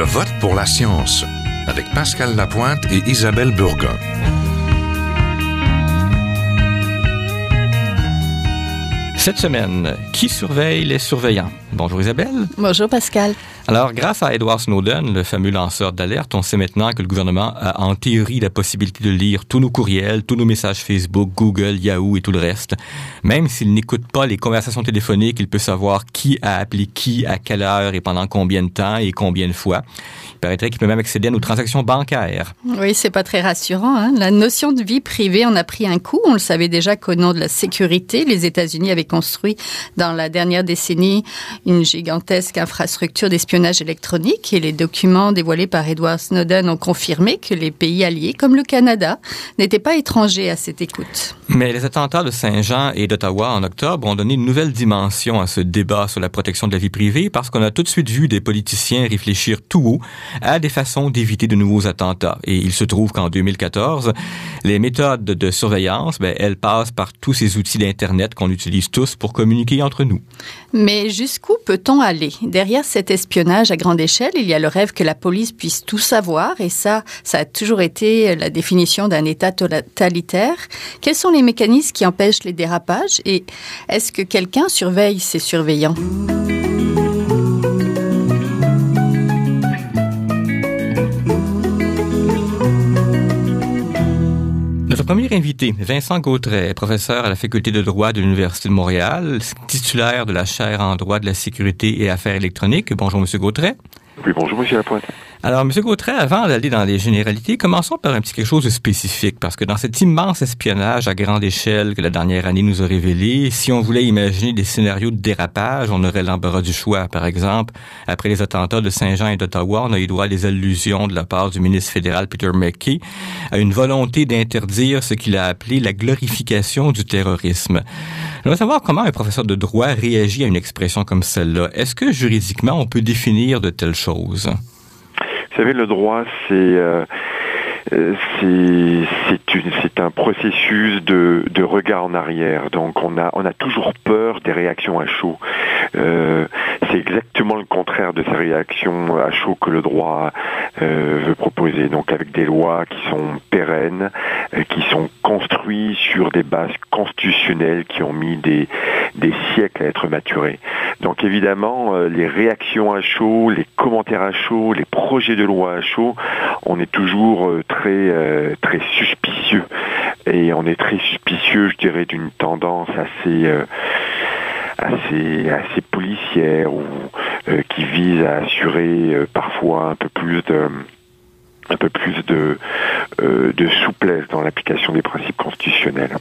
Je vote pour la science avec Pascal Lapointe et Isabelle Burgon. Cette semaine, qui surveille les surveillants? Bonjour Isabelle. Bonjour Pascal. Alors, grâce à Edward Snowden, le fameux lanceur d'alerte, on sait maintenant que le gouvernement a en théorie la possibilité de lire tous nos courriels, tous nos messages Facebook, Google, Yahoo et tout le reste. Même s'il n'écoute pas les conversations téléphoniques, il peut savoir qui a appelé qui, à quelle heure et pendant combien de temps et combien de fois. Il paraîtrait qu'il peut même accéder à nos transactions bancaires. Oui, c'est pas très rassurant. Hein? La notion de vie privée en a pris un coup. On le savait déjà qu'au nom de la sécurité, les États-Unis avaient construit dans la dernière décennie une gigantesque infrastructure d'espionnage électronique et les documents dévoilés par Edward Snowden ont confirmé que les pays alliés, comme le Canada, n'étaient pas étrangers à cette écoute. Mais les attentats de Saint-Jean et d'Ottawa en octobre ont donné une nouvelle dimension à ce débat sur la protection de la vie privée parce qu'on a tout de suite vu des politiciens réfléchir tout haut à des façons d'éviter de nouveaux attentats. Et il se trouve qu'en 2014, les méthodes de surveillance, ben, elles passent par tous ces outils d'Internet qu'on utilise tous pour communiquer entre nous. Mais jusqu'où peut-on aller Derrière cet espionnage à grande échelle, il y a le rêve que la police puisse tout savoir, et ça, ça a toujours été la définition d'un État totalitaire. Quels sont les mécanismes qui empêchent les dérapages, et est-ce que quelqu'un surveille ces surveillants? Premier invité, Vincent Gautret, professeur à la faculté de droit de l'Université de Montréal, titulaire de la chaire en droit de la sécurité et affaires électroniques. Bonjour, Monsieur Gautret. Oui, bonjour, Monsieur Lapointe. Alors, M. Gautret, avant d'aller dans les généralités, commençons par un petit quelque chose de spécifique, parce que dans cet immense espionnage à grande échelle que la dernière année nous a révélé, si on voulait imaginer des scénarios de dérapage, on aurait l'embarras du choix. Par exemple, après les attentats de Saint-Jean et d'Ottawa, on a eu droit à des allusions de la part du ministre fédéral Peter McKay à une volonté d'interdire ce qu'il a appelé la glorification du terrorisme. Je veux savoir comment un professeur de droit réagit à une expression comme celle-là. Est-ce que juridiquement on peut définir de telles choses? Savez, le droit, c'est euh, c'est un processus de, de, regard en arrière. Donc on a, on a toujours peur des réactions à chaud. Euh, c'est exactement le contraire de ces réactions à chaud que le droit euh, veut proposer. Donc avec des lois qui sont pérennes, euh, qui sont sur des bases constitutionnelles qui ont mis des, des siècles à être maturées. Donc évidemment, euh, les réactions à chaud, les commentaires à chaud, les projets de loi à chaud, on est toujours euh, très euh, très suspicieux et on est très suspicieux, je dirais, d'une tendance assez assez assez policière ou qui vise à assurer parfois un peu plus de un peu plus de, de souplesse dans l'application des principes constitutionnels.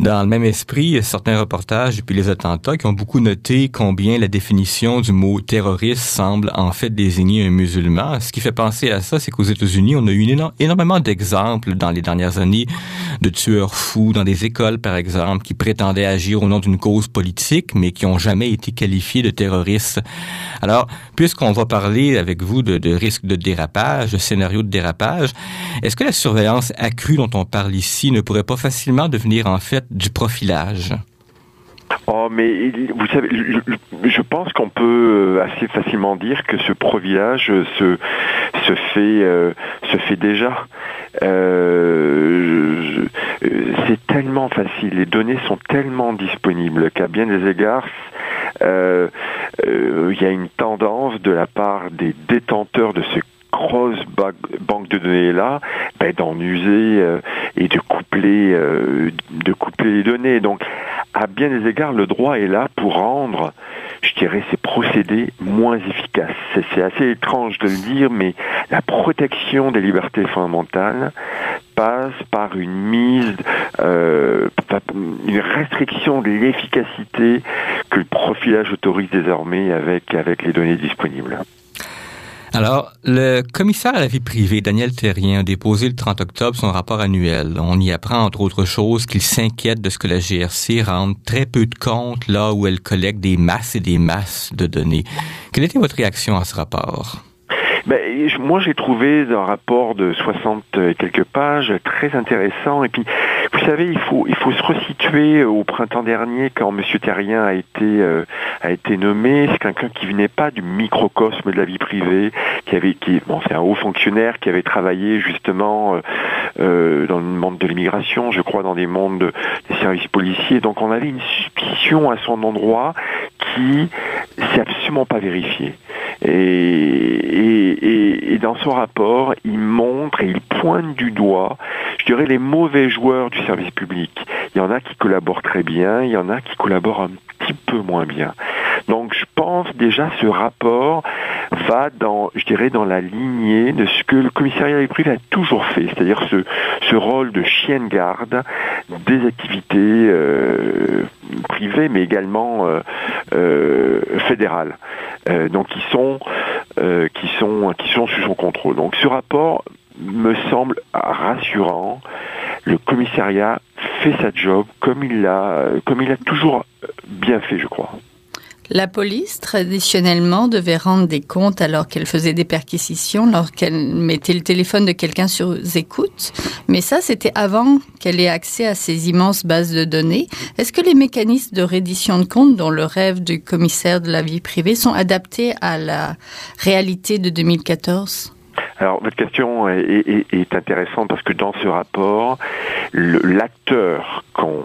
Dans le même esprit, certains reportages depuis les attentats qui ont beaucoup noté combien la définition du mot terroriste semble en fait désigner un musulman. Ce qui fait penser à ça, c'est qu'aux États-Unis, on a eu énormément d'exemples dans les dernières années de tueurs fous dans des écoles, par exemple, qui prétendaient agir au nom d'une cause politique, mais qui ont jamais été qualifiés de terroristes. Alors, puisqu'on va parler avec vous de, de risque de dérapage, de scénario de dérapage, est-ce que la surveillance accrue dont on parle ici ne pourrait pas facilement devenir en fait du profilage? Oh, mais vous savez, je pense qu'on peut euh, assez facilement dire que ce profilage se, se fait euh, se fait déjà. Euh, c'est tellement facile, les données sont tellement disponibles qu'à bien des égards, il y a une tendance de la part des détenteurs de ce grosse banque de données là ben, d'en user euh, et de coupler euh, de coupler les données donc à bien des égards le droit est là pour rendre je dirais ces procédés moins efficaces c'est assez étrange de le dire mais la protection des libertés fondamentales passe par une mise, euh, une restriction de l'efficacité que le profilage autorise désormais avec, avec les données disponibles. Alors, le commissaire à la vie privée, Daniel Terrien, a déposé le 30 octobre son rapport annuel. On y apprend, entre autres choses, qu'il s'inquiète de ce que la GRC rende très peu de compte là où elle collecte des masses et des masses de données. Quelle était votre réaction à ce rapport? Ben, moi, j'ai trouvé un rapport de 60 et quelques pages très intéressant. Et puis, Vous savez, il faut, il faut se resituer au printemps dernier quand M. Terrien a été, euh, a été nommé. C'est quelqu'un qui venait pas du microcosme de la vie privée, qui avait, qui, bon, c'est un haut fonctionnaire qui avait travaillé justement euh, dans le monde de l'immigration, je crois dans des mondes des services policiers. Donc on avait une suspicion à son endroit qui s'est absolument pas vérifiée. Et, et, et, dans son rapport, il montre et il pointe du doigt, je dirais, les mauvais joueurs du service public. Il y en a qui collaborent très bien, il y en a qui collaborent un petit peu moins bien. Donc je pense déjà ce rapport va dans, je dirais, dans la lignée de ce que le commissariat des privés a toujours fait, c'est-à-dire ce, ce rôle de chien de garde des activités euh, privées, mais également euh, euh, fédérales. Donc qui sont, qui sont, qui sont sous son contrôle. Donc ce rapport me semble rassurant. Le commissariat fait sa job comme il l'a, comme toujours bien fait, je crois. La police, traditionnellement, devait rendre des comptes alors qu'elle faisait des perquisitions, lorsqu'elle mettait le téléphone de quelqu'un sur écoute. Mais ça, c'était avant qu'elle ait accès à ces immenses bases de données. Est-ce que les mécanismes de reddition de comptes, dont le rêve du commissaire de la vie privée, sont adaptés à la réalité de 2014 alors, votre question est, est, est intéressante parce que dans ce rapport, l'acteur qu'on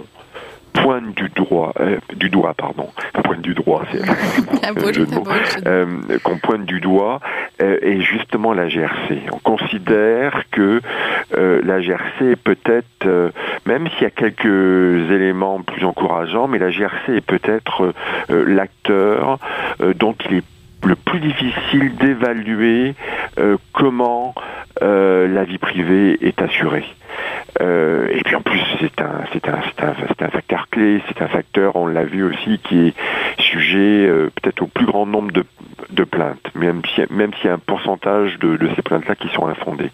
pointe du doigt, euh, du doigt, pardon, pointe du droit, c'est euh, qu'on pointe du doigt, euh, est justement la GRC. On considère que la GRC est peut-être, même s'il y a quelques éléments plus encourageants, mais la GRC est peut-être l'acteur dont il est le plus difficile d'évaluer comment la vie privée est assurée. Euh, et puis en plus, c'est un, c'est un, c'est un, c'est un facteur clé, c'est un facteur, on l'a vu aussi, qui est sujet euh, peut-être au plus grand nombre de, de plaintes, même si, même s'il y a un pourcentage de, de ces plaintes-là qui sont infondées.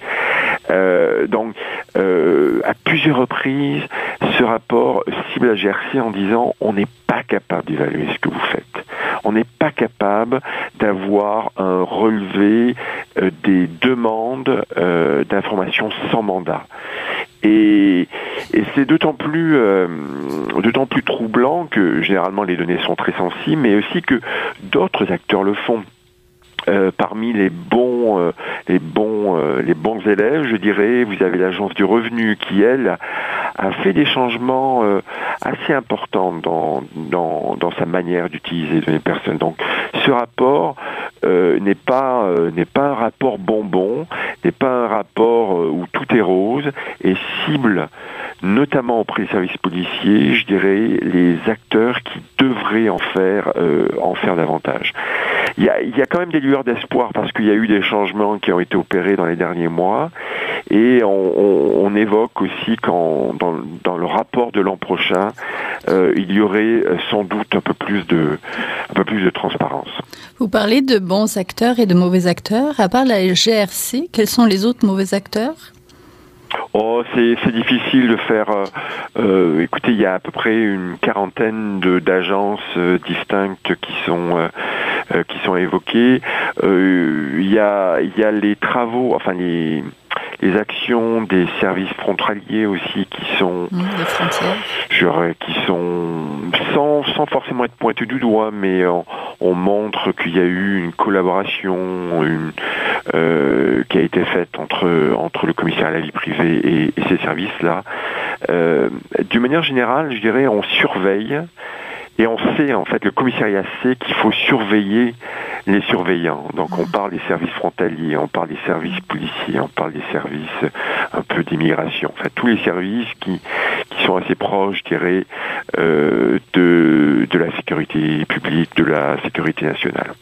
Euh, donc, euh, à plusieurs reprises, ce rapport cible la GRC en disant on n'est pas capable d'évaluer ce que vous faites. On n'est pas capable d'avoir un relevé euh, des demandes euh, d'informations sans mandat. Et, c'est euh, d'autant plus troublant que généralement les données sont très sensibles, mais aussi que d'autres acteurs le font. Euh, parmi les bons, euh, les bons, euh, les bons élèves, je dirais, vous avez l'agence du revenu qui elle a fait des changements assez importants dans, sa manière d'utiliser les personnes. Donc, ce rapport n'est pas un rapport bonbon, n'est pas un rapport où tout est rose et cible notamment auprès des services policiers, je dirais, les acteurs qui devraient en faire davantage. Il y, a, quand même des lueurs d'espoir parce qu'il y a eu des changements qui ont été opérés dans les derniers mois et on, on, évoque aussi qu'en dans, le rapport de l'an prochain, euh, il y aurait sans doute un peu plus de un peu plus de transparence. Vous parlez de bons acteurs et de mauvais acteurs. À part la GRC, quels sont les autres mauvais acteurs? Oh, c'est difficile de faire. Euh, euh, écoutez, il y a à peu près une quarantaine d'agences euh, distinctes qui sont euh, qui sont évoquées. Il y a il y a les travaux, enfin les les actions des services frontaliers aussi qui sont mmh, qui sont sans, sans forcément être pointés du doigt mais on, on montre qu'il y a eu une collaboration une, euh, qui a été faite entre entre le commissaire à la vie privée et, et ces services là euh, d'une manière générale je dirais on surveille et on sait, en fait, le commissariat sait qu'il faut surveiller les surveillants. Donc on parle des services frontaliers, on parle des services policiers, on parle des services un peu d'immigration. Enfin, tous les services qui, qui sont assez proches, je dirais, euh, de, de la sécurité publique, de la sécurité nationale.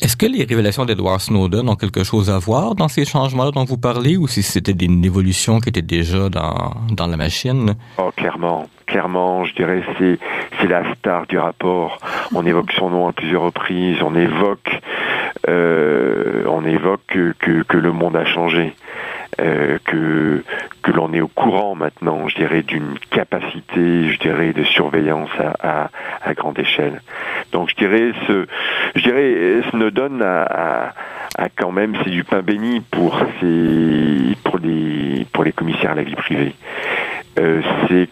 Est-ce que les révélations d'Edward Snowden ont quelque chose à voir dans ces changements dont vous parlez ou si c'était une évolution qui était déjà dans, dans la machine? Oh, clairement. Clairement, je dirais c'est c'est la star du rapport. On évoque son nom à plusieurs reprises. On évoque euh, on évoque que, que, le monde a changé. Euh, que que l'on est au courant maintenant, je dirais, d'une capacité, je dirais, de surveillance à, à, grande échelle. Donc, je dirais, ce, je dirais, Snowden a, a, quand même, c'est du pain béni pour pour les, pour les commissaires à la vie privée. c'est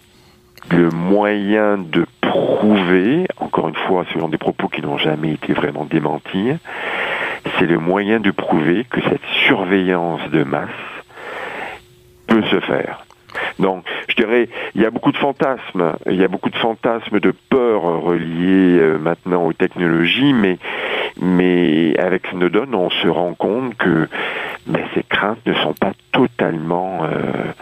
le moyen de prouver, encore une fois selon des propos qui n'ont jamais été vraiment démentis, c'est le moyen de prouver que cette surveillance de masse peut se faire. Donc, je dirais, il y a beaucoup de fantasmes, il y a beaucoup de fantasmes de peur reliés euh, maintenant aux technologies, mais mais avec Snowden, on se rend compte que mais ces craintes ne sont pas totalement euh,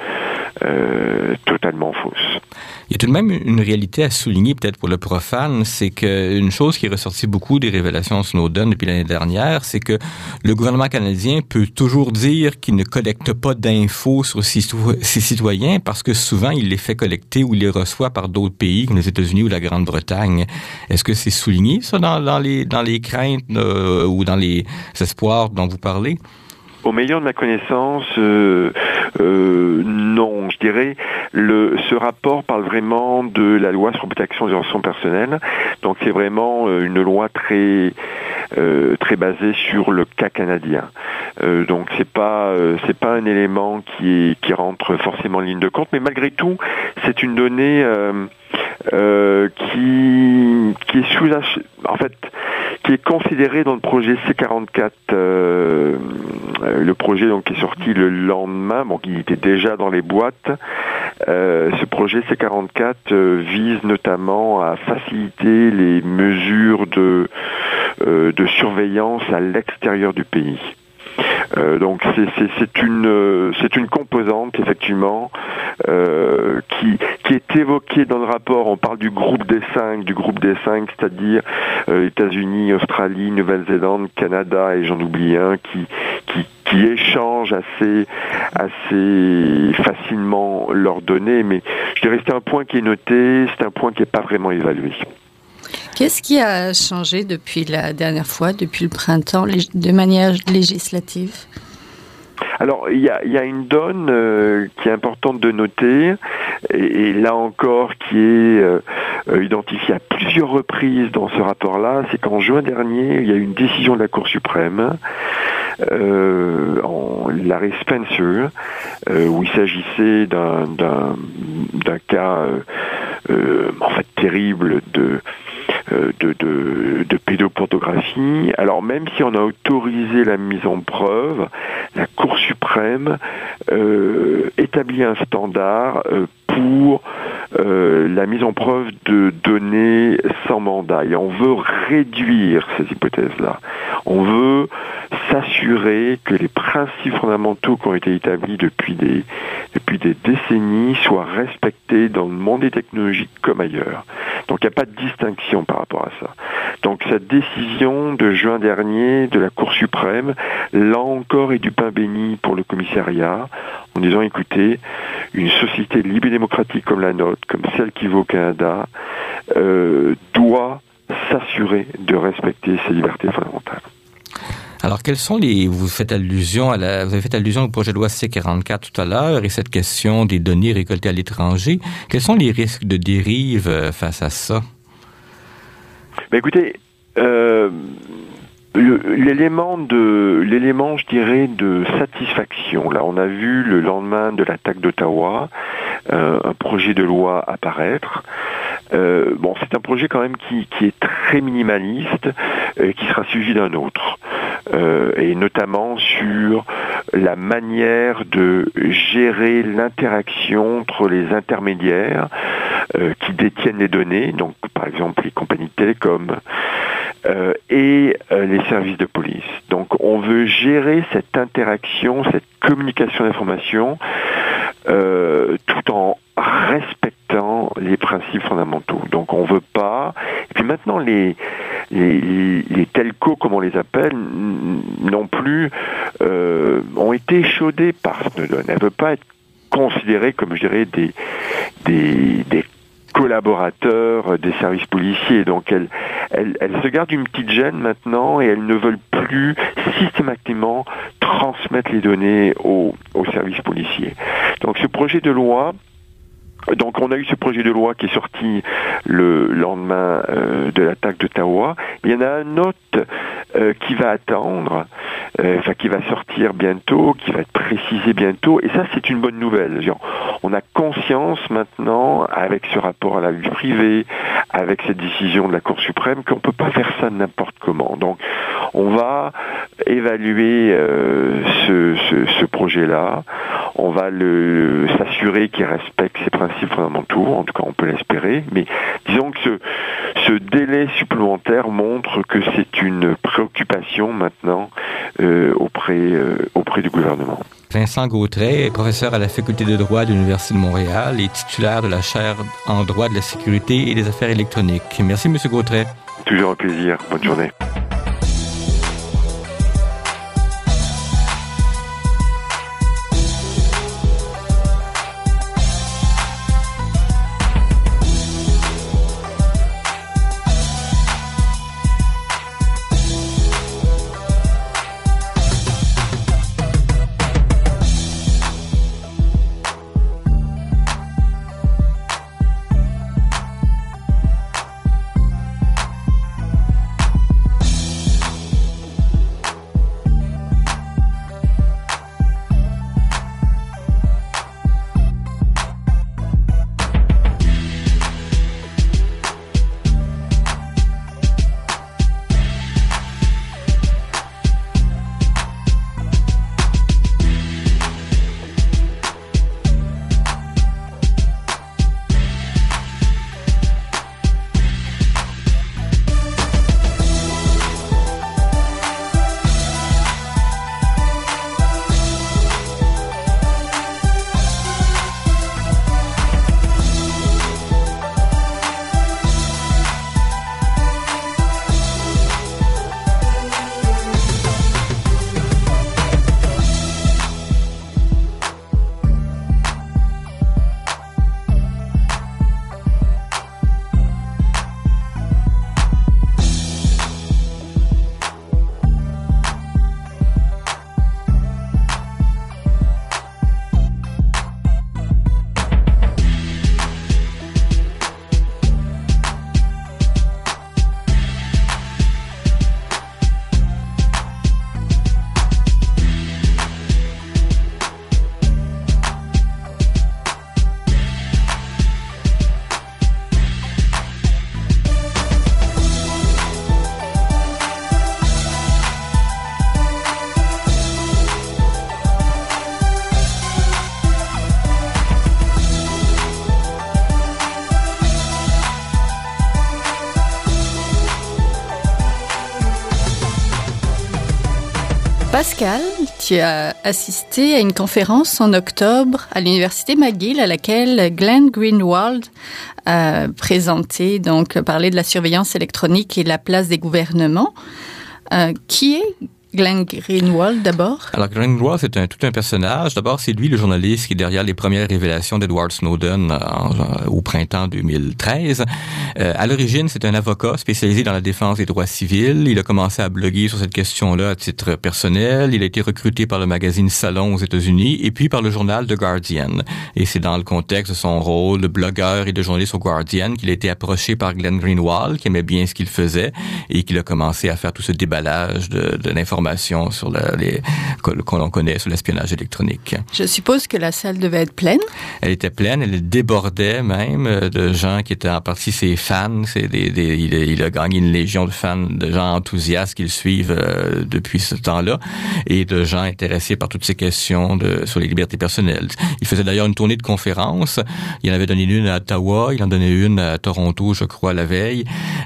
euh, totalement fausses. Il y a tout de même une réalité à souligner peut-être pour le profane, c'est qu'une chose qui est ressortie beaucoup des révélations Snowden depuis l'année dernière, c'est que le gouvernement canadien peut toujours dire qu'il ne collecte pas d'infos sur ses, citoyens parce que souvent il les fait collecter ou les reçoit par d'autres pays comme les États-Unis ou la Grande-Bretagne. Est-ce que c'est souligné ça dans, dans, les dans les craintes euh, ou dans les espoirs dont vous parlez? Au meilleur de ma connaissance, euh, euh, non, je dirais, ce rapport parle vraiment de la loi sur protection des relations personnelles. Donc c'est vraiment euh, une loi très très basée sur le cas canadien. donc c'est pas c'est pas un élément qui rentre forcément en ligne de compte, mais malgré tout c'est une donnée qui qui est en fait qui est considéré dans le projet C44, euh, euh, le projet donc qui est sorti le lendemain, bon qui était déjà dans les boîtes. Euh, ce projet C44 vise notamment à faciliter les mesures de de surveillance à l'extérieur du pays. Euh, donc c'est une euh, une composante effectivement euh, qui qui est évoquée dans le rapport. On parle du groupe des cinq, du groupe des cinq, c'est-à-dire États-Unis, Australie, Nouvelle-Zélande, Canada et j'en oublie un qui qui qui échangent assez assez facilement leurs données. Mais je dirais c'est un point qui est noté, c'est un point qui n'est pas vraiment évalué. Qu'est-ce qui a changé depuis la dernière fois, depuis le printemps, de manière législative? Alors, il y a, une donne euh, qui est importante de noter, et, là encore qui est euh, euh, identifiée à plusieurs reprises dans ce rapport-là, c'est qu'en juin dernier, il y a eu une décision de la Cour suprême, en l'arrêt Spencer, où il s'agissait d'un cas en fait terrible de de, de, de, pédopornographie. Alors même si on a autorisé la mise en preuve, la Cour suprême euh, établit un standard euh, pour euh, la mise en preuve de données sans mandat. Et on veut réduire ces hypothèses-là. On veut s'assurer que les principes fondamentaux qui ont été établis depuis des, depuis des décennies soient respectés dans le monde des technologies comme ailleurs. Donc il n'y a pas de distinction par rapport à ça. Donc cette décision de juin dernier de la Cour suprême, là encore, est du pain béni pour le commissariat, en disant écoutez, une société libre et démocratique comme la nôtre, comme celle qui vaut au Canada, euh, doit s'assurer de respecter ses libertés fondamentales. Alors, quels sont les, vous faites allusion à la, vous avez fait allusion au projet de loi C44 tout à l'heure et cette question des données récoltées à l'étranger. Quels sont les risques de dérive euh, face à ça? Ben écoutez, euh, l'élément de l'élément je dirais de satisfaction là on a vu le lendemain de l'attaque d'Ottawa euh, un projet de loi apparaître euh, bon c'est un projet quand même qui, qui est très minimaliste et qui sera suivi d'un autre euh, et notamment sur la manière de gérer l'interaction entre les intermédiaires euh, qui détiennent les données, donc par exemple les compagnies de télécom euh, et les services de police. Donc on veut gérer cette interaction, cette communication d'informations tout en les principes fondamentaux. Donc on veut pas. Et puis maintenant les les, les, telcos, comme on les appelle, non plus euh, ont été échaudés par Snowden. Elle ne veut pas être considérée comme, je dirais, des, des, collaborateurs des services policiers. Donc elles, se gardent une petite gêne maintenant et elles ne veulent plus systématiquement transmettre les données aux, aux services policiers. Donc ce projet de loi donc on a eu ce projet de loi qui est sorti le lendemain euh, de l'attaque d'Ottawa. Il y en a un autre euh, qui va attendre, euh, enfin, qui va sortir bientôt, qui va être précisé bientôt. Et ça, c'est une bonne nouvelle. On a conscience maintenant, avec ce rapport à la vie privée, avec cette décision de la Cour suprême, qu'on ne peut pas faire ça n'importe comment. Donc, on va évaluer ce projet-là. On va le s'assurer qu'il respecte ses principes fondamentaux. En tout cas, on peut l'espérer. Mais disons que ce, ce délai supplémentaire montre que c'est une préoccupation maintenant euh, auprès, euh, auprès du gouvernement. Vincent Gautret est professeur à la faculté de droit de l'Université de Montréal et titulaire de la chaire en droit de la sécurité et des affaires électroniques. Merci, M. Gautret. Toujours un plaisir. Bonne journée. Pascal, tu as assisté à une conférence en octobre à l'université McGill à laquelle Glenn Greenwald a présenté, donc parlé de la surveillance électronique et la place des gouvernements. Euh, qui est Glenn Greenwald d'abord? Alors Glenn Greenwald, c'est un, tout un personnage. D'abord, c'est lui le journaliste qui est derrière les premières révélations d'Edward Snowden en, en, au printemps 2013. Euh, à l'origine, c'est un avocat spécialisé dans la défense des droits civils. Il a commencé à bloguer sur cette question-là à titre personnel. Il a été recruté par le magazine Salon aux États-Unis et puis par le journal The Guardian. Et c'est dans le contexte de son rôle de blogueur et de journaliste au Guardian qu'il a été approché par Glenn Greenwald, qui aimait bien ce qu'il faisait et qu'il a commencé à faire tout ce déballage de, de l'information sur le, les qu'on connaît sur l'espionnage électronique. Je suppose que la salle devait être pleine. Elle était pleine, elle débordait même de gens qui étaient en partie ses fans. C'est des, des, il, a, il, a, gagné une légion de fans, de gens enthousiastes qui le suivent euh, depuis ce temps-là et de gens intéressés par toutes ces questions de, sur les libertés personnelles. Il faisait d'ailleurs une tournée de conférences. Il en avait donné une à Ottawa, il en donnait une à Toronto, je crois, la veille,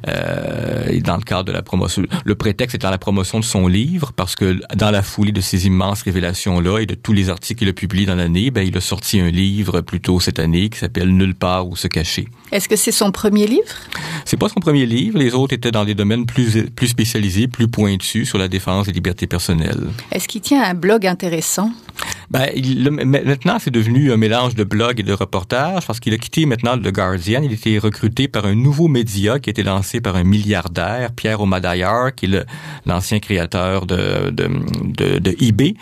euh, dans le cadre de la promotion. Le prétexte étant la promotion de son livre parce que dans la foulée de ces immenses révélations-là et de tous les articles qu'il a publiés dans l'année, ben, il a sorti un livre plus tôt cette année qui s'appelle Nulle part où se cacher. Est-ce que c'est son premier livre? C'est pas son premier livre. Les autres étaient dans des domaines plus, plus spécialisés, plus pointus sur la défense des libertés personnelles. Est-ce qu'il tient un blog intéressant? Ben, il, maintenant, c'est devenu un mélange de blog et de reportage parce qu'il a quitté maintenant le Guardian. Il a été recruté par un nouveau média qui a été lancé par un milliardaire, Pierre Omadayar, qui est l'ancien créateur de, de, de, de eBay.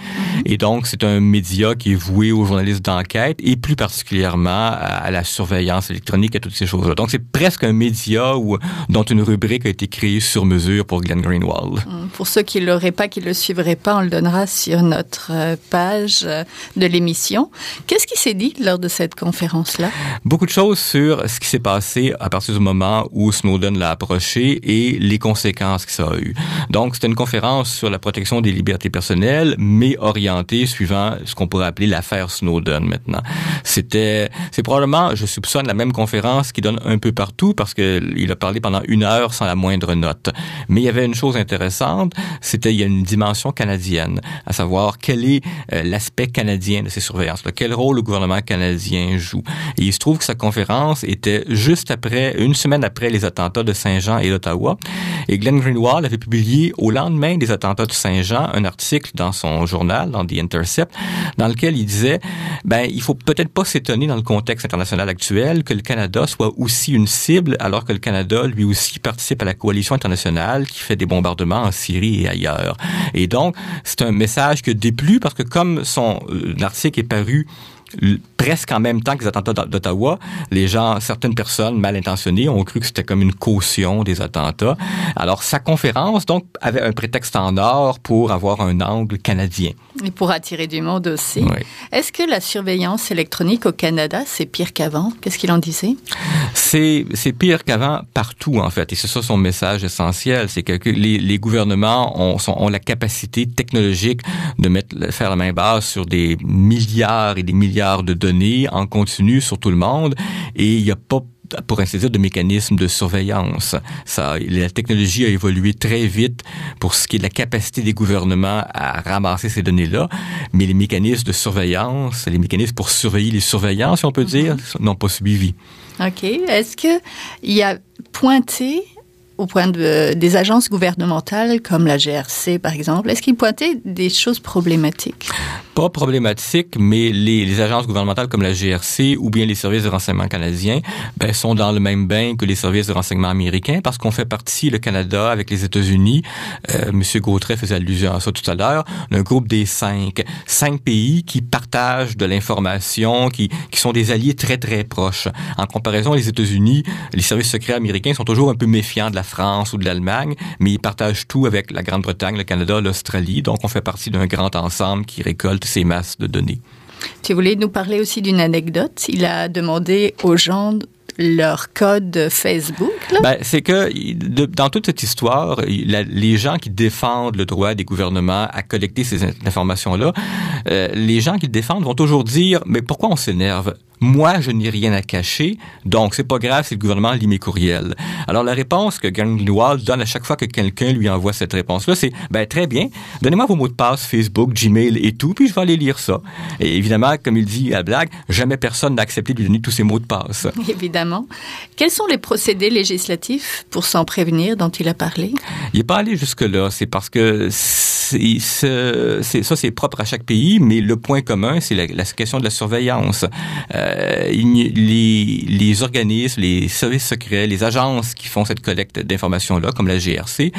Et donc, c'est un média qui est voué aux journalistes d'enquête et plus particulièrement à, la surveillance électronique et toutes ces choses-là. Donc, c'est presque un média où, dont une rubrique a été créée sur mesure pour Glenn Greenwald. Pour ceux qui l'auraient pas, qui le suivraient pas, on le donnera sur notre euh, page euh, de l'émission. Qu'est-ce qui s'est dit lors de cette conférence-là? Beaucoup de choses sur ce qui s'est passé à partir du moment où Snowden l'a approché et les conséquences que ça a eu. Donc, c'était une conférence sur la protection des libertés personnelles, mais orientée suivant ce qu'on pourrait appeler l'affaire Snowden maintenant. C'était, c'est probablement, je soupçonne, la même conférence qui donne un peu partout parce qu'il a parlé pendant une heure sans la moindre note. Mais il y avait une chose intéressante, c'était, il y a une dimension canadienne, à savoir quel est euh, l'aspect canadien de ces surveillances Quel rôle le gouvernement canadien joue? Et il se trouve que sa conférence était juste après, une semaine après les attentats de Saint-Jean et d'Ottawa. Et Glenn Greenwald avait publié au lendemain des attentats de Saint-Jean un article dans son journal, dans The Intercept, dans lequel il disait, ben, il faut peut-être pas s'étonner dans le contexte international actuel que le Canada soit aussi une cible alors que le Canada, lui aussi, participe à la coalition internationale qui fait des bombardements en Syrie et ailleurs. Et donc, c'est un message que déplut parce que comme son euh, article est paru presque en même temps que les attentats d'Ottawa, les gens, certaines personnes mal intentionnées ont cru que c'était comme une caution des attentats. Alors, sa conférence, donc, avait un prétexte en or pour avoir un angle canadien. Et pour attirer du monde aussi. Est-ce que la surveillance électronique au Canada, c'est pire qu'avant? Qu'est-ce qu'il en disait? C'est, c'est pire qu'avant partout, en fait. Et c'est ça son message essentiel. C'est que les, les gouvernements ont, sont, ont la capacité technologique de mettre, faire la main basse sur des milliards et des milliards de données en continu sur tout le monde et il n'y a pas pour ainsi dire, de mécanismes de surveillance. Ça, la technologie a évolué très vite pour ce qui est de la capacité des gouvernements à ramasser ces données-là, mais les mécanismes de surveillance, les mécanismes pour surveiller les surveillants, si on peut dire, mm-hmm. n'ont pas suivi. OK. Est-ce que il y a pointé au point de, des agences gouvernementales comme la GRC, par exemple, est-ce qu'ils pointaient des choses problématiques? Pas problématiques, mais les, agences gouvernementales comme la GRC ou bien les services de renseignement canadiens ben, sont dans le même bain que les services de renseignement américains parce qu'on fait partie, le Canada, avec les États-Unis, euh, M. Gautret faisait allusion à ça tout à l'heure, un groupe des cinq, cinq pays qui partagent de l'information, qui, qui sont des alliés très, très proches. En comparaison, les États-Unis, les services secrets américains sont toujours un peu méfiants de la France ou de l'Allemagne, mais ils partagent tout avec la Grande-Bretagne, le Canada, l'Australie. Donc, on fait partie d'un grand ensemble qui récolte ces masses de données. Tu voulais nous parler aussi d'une anecdote. Il a demandé aux gens leur code Facebook? Ben, c'est que dans toute cette histoire, les gens qui défendent le droit des gouvernements à collecter ces informations-là, euh, les gens qui le défendent vont toujours dire, mais pourquoi on s'énerve? Moi, je n'ai rien à cacher, donc c'est pas grave si le gouvernement lit mes courriels. Alors la réponse que Greenwald donne à chaque fois que quelqu'un lui envoie cette réponse-là, c'est ben très bien, donnez-moi vos mots de passe Facebook, Gmail et tout, puis je vais aller lire ça. Et évidemment, comme il dit à blague, jamais personne n'a accepté de lui donner tous ses mots de passe. Évidemment. Quels sont les procédés législatifs pour s'en prévenir dont il a parlé? Il n'est pas allé jusque là. C'est parce que c'est ça, c'est propre à chaque pays, mais le point commun, c'est la, question de la surveillance. Euh, les, les organismes, les services secrets, les agences qui font cette collecte d'informations-là, comme la GRC,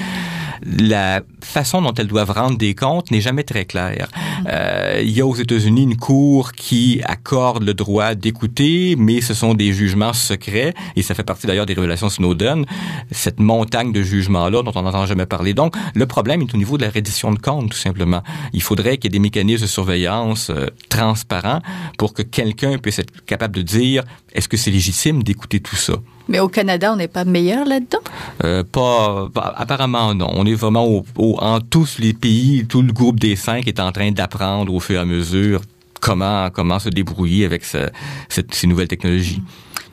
la façon dont elles doivent rendre des comptes n'est jamais très claire. Euh, il y a aux États-Unis une cour qui accorde le droit d'écouter, mais ce sont des jugements secrets, et ça fait partie d'ailleurs des révélations Snowden, cette montagne de jugements-là dont on n'entend jamais parler. Donc, le problème est au niveau de la reddition de comptes, tout simplement. Il faudrait qu'il y ait des mécanismes de surveillance euh, transparents pour que quelqu'un puisse être capable de dire est-ce que c'est légitime d'écouter tout ça? Mais au Canada, on n'est pas meilleur là-dedans? Euh, pas, apparemment non. On est vraiment au, en tous les pays, tout le groupe des cinq est en train d'apprendre au fur et à mesure comment comment se débrouiller avec ce, cette, ces nouvelles technologies.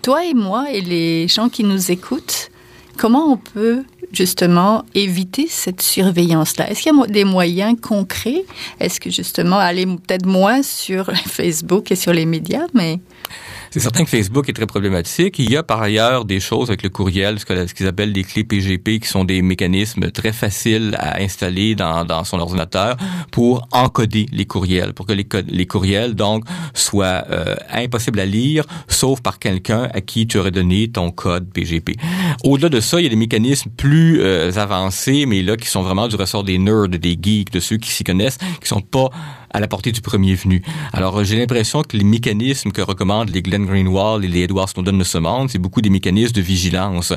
Toi et moi et les gens qui nous écoutent, comment on peut justement éviter cette surveillance-là? Est-ce qu'il y a des moyens concrets? Est-ce que justement aller peut-être moins sur Facebook et sur les médias, mais C'est certain que Facebook est très problématique. Il y a par ailleurs des choses avec le courriel, ce qu'ils appellent des clés PGP, qui sont des mécanismes très faciles à installer dans, son ordinateur pour encoder les courriels, pour que les, les courriels donc soient euh, impossibles à lire, sauf par quelqu'un à qui tu aurais donné ton code PGP. Au-delà de ça, il y a des mécanismes plus euh, avancés, mais là qui sont vraiment du ressort des nerds, des geeks, de ceux qui s'y connaissent, qui sont pas à la portée du premier venu. Alors, j'ai l'impression que les mécanismes que recommandent les Glenn Greenwald et les Edward Snowden de ce monde, c'est beaucoup des mécanismes de vigilance,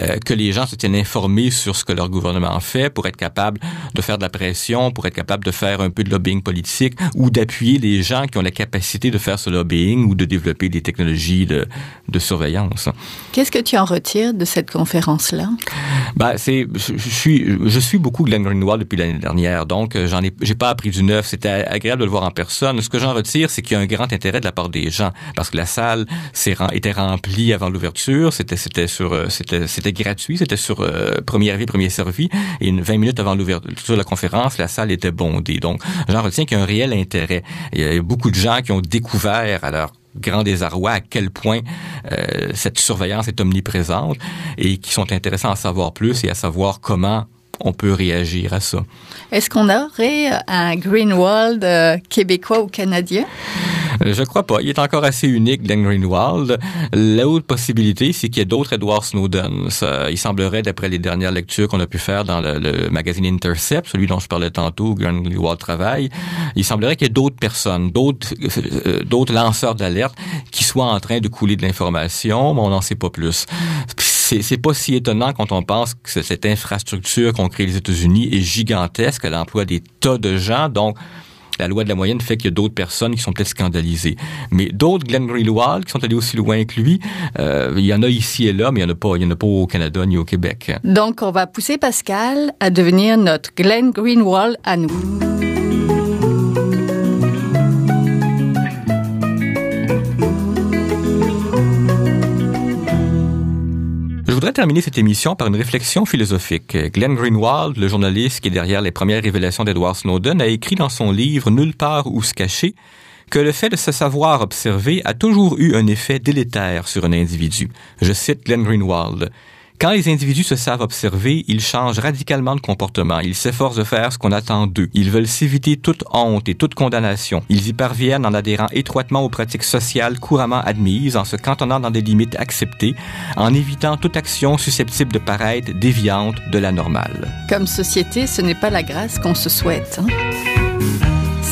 euh, que les gens se tiennent informés sur ce que leur gouvernement fait pour être capable de faire de la pression, pour être capable de faire un peu de lobbying politique ou d'appuyer les gens qui ont la capacité de faire ce lobbying ou de développer des technologies de, de surveillance. Qu'est-ce que tu en retires de cette conférence-là? Ben, c'est, je, je, suis, je suis beaucoup Glenn Greenwald depuis l'année dernière, donc euh, j'en ai, j'ai pas appris du neuf. C'était agréable de le voir en personne. Ce que j'en retire, c'est qu'il y a un grand intérêt de la part des gens, parce que la salle était remplie avant l'ouverture. C'était, c'était sur, euh, c'était, c'était gratuit. C'était sur euh, premier arrivé, premier servi. Et une 20 minutes avant l'ouverture de la conférence, la salle était bondée. Donc, j'en retiens qu'il y a un réel intérêt. Il y a beaucoup de gens qui ont découvert à leur grand désarroi à quel point euh, cette surveillance est omniprésente et qui sont intéressants à savoir plus et à savoir comment on peut réagir à ça. Est-ce qu'on aurait un Greenwald euh, québécois ou canadien? Euh, je crois pas. Il est encore assez unique, Glenn Greenwald. L'autre possibilité, c'est qu'il y ait d'autres Edward Snowden. Ça, il semblerait, d'après les dernières lectures qu'on a pu faire dans le, le, magazine Intercept, celui dont je parlais tantôt, Greenwald travaille, il semblerait qu'il y ait d'autres personnes, d'autres, euh, d'autres lanceurs d'alerte qui soient en train de couler de l'information, mais on n'en sait pas plus c'est pas si étonnant quand on pense que cette infrastructure qu'ont créée les États-Unis est gigantesque, elle emploie des tas de gens, donc la loi de la moyenne fait qu'il y a d'autres personnes qui sont peut-être scandalisées. Mais d'autres, Glenn Greenwald, qui sont allés aussi loin que lui, euh, il y en a ici et là, mais il n'y en en a pas au Canada ni au Québec. Donc, on va pousser Pascal à devenir notre Glenn Greenwald à nous. Terminer cette émission par une réflexion philosophique. Glenn Greenwald, le journaliste qui est derrière les premières révélations d'Edward Snowden, a écrit dans son livre Nulle part où se cacher que le fait de se savoir observer a toujours eu un effet délétère sur un individu. Je cite Glenn Greenwald. Quand les individus se savent observer, ils changent radicalement de comportement. Ils s'efforcent de faire ce qu'on attend d'eux. Ils veulent s'éviter toute honte et toute condamnation. Ils y parviennent en adhérant étroitement aux pratiques sociales couramment admises, en se cantonnant dans des limites acceptées, en évitant toute action susceptible de paraître déviante de la normale. Comme société, ce n'est pas la grâce qu'on se souhaite. Hein?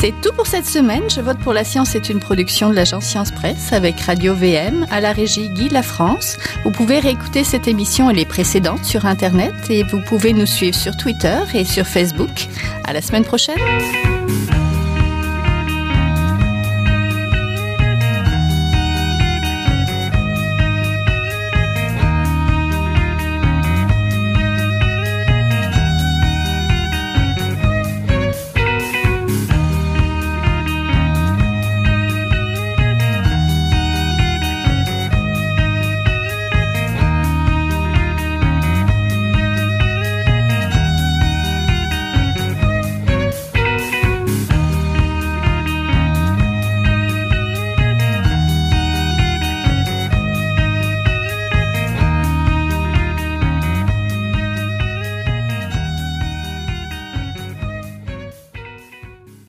C'est tout pour cette semaine. Je vote pour la science est une production de l'agence Science Presse avec Radio VM à la régie Guy La France. Vous pouvez réécouter cette émission et les précédentes sur Internet et vous pouvez nous suivre sur Twitter et sur Facebook. À la semaine prochaine.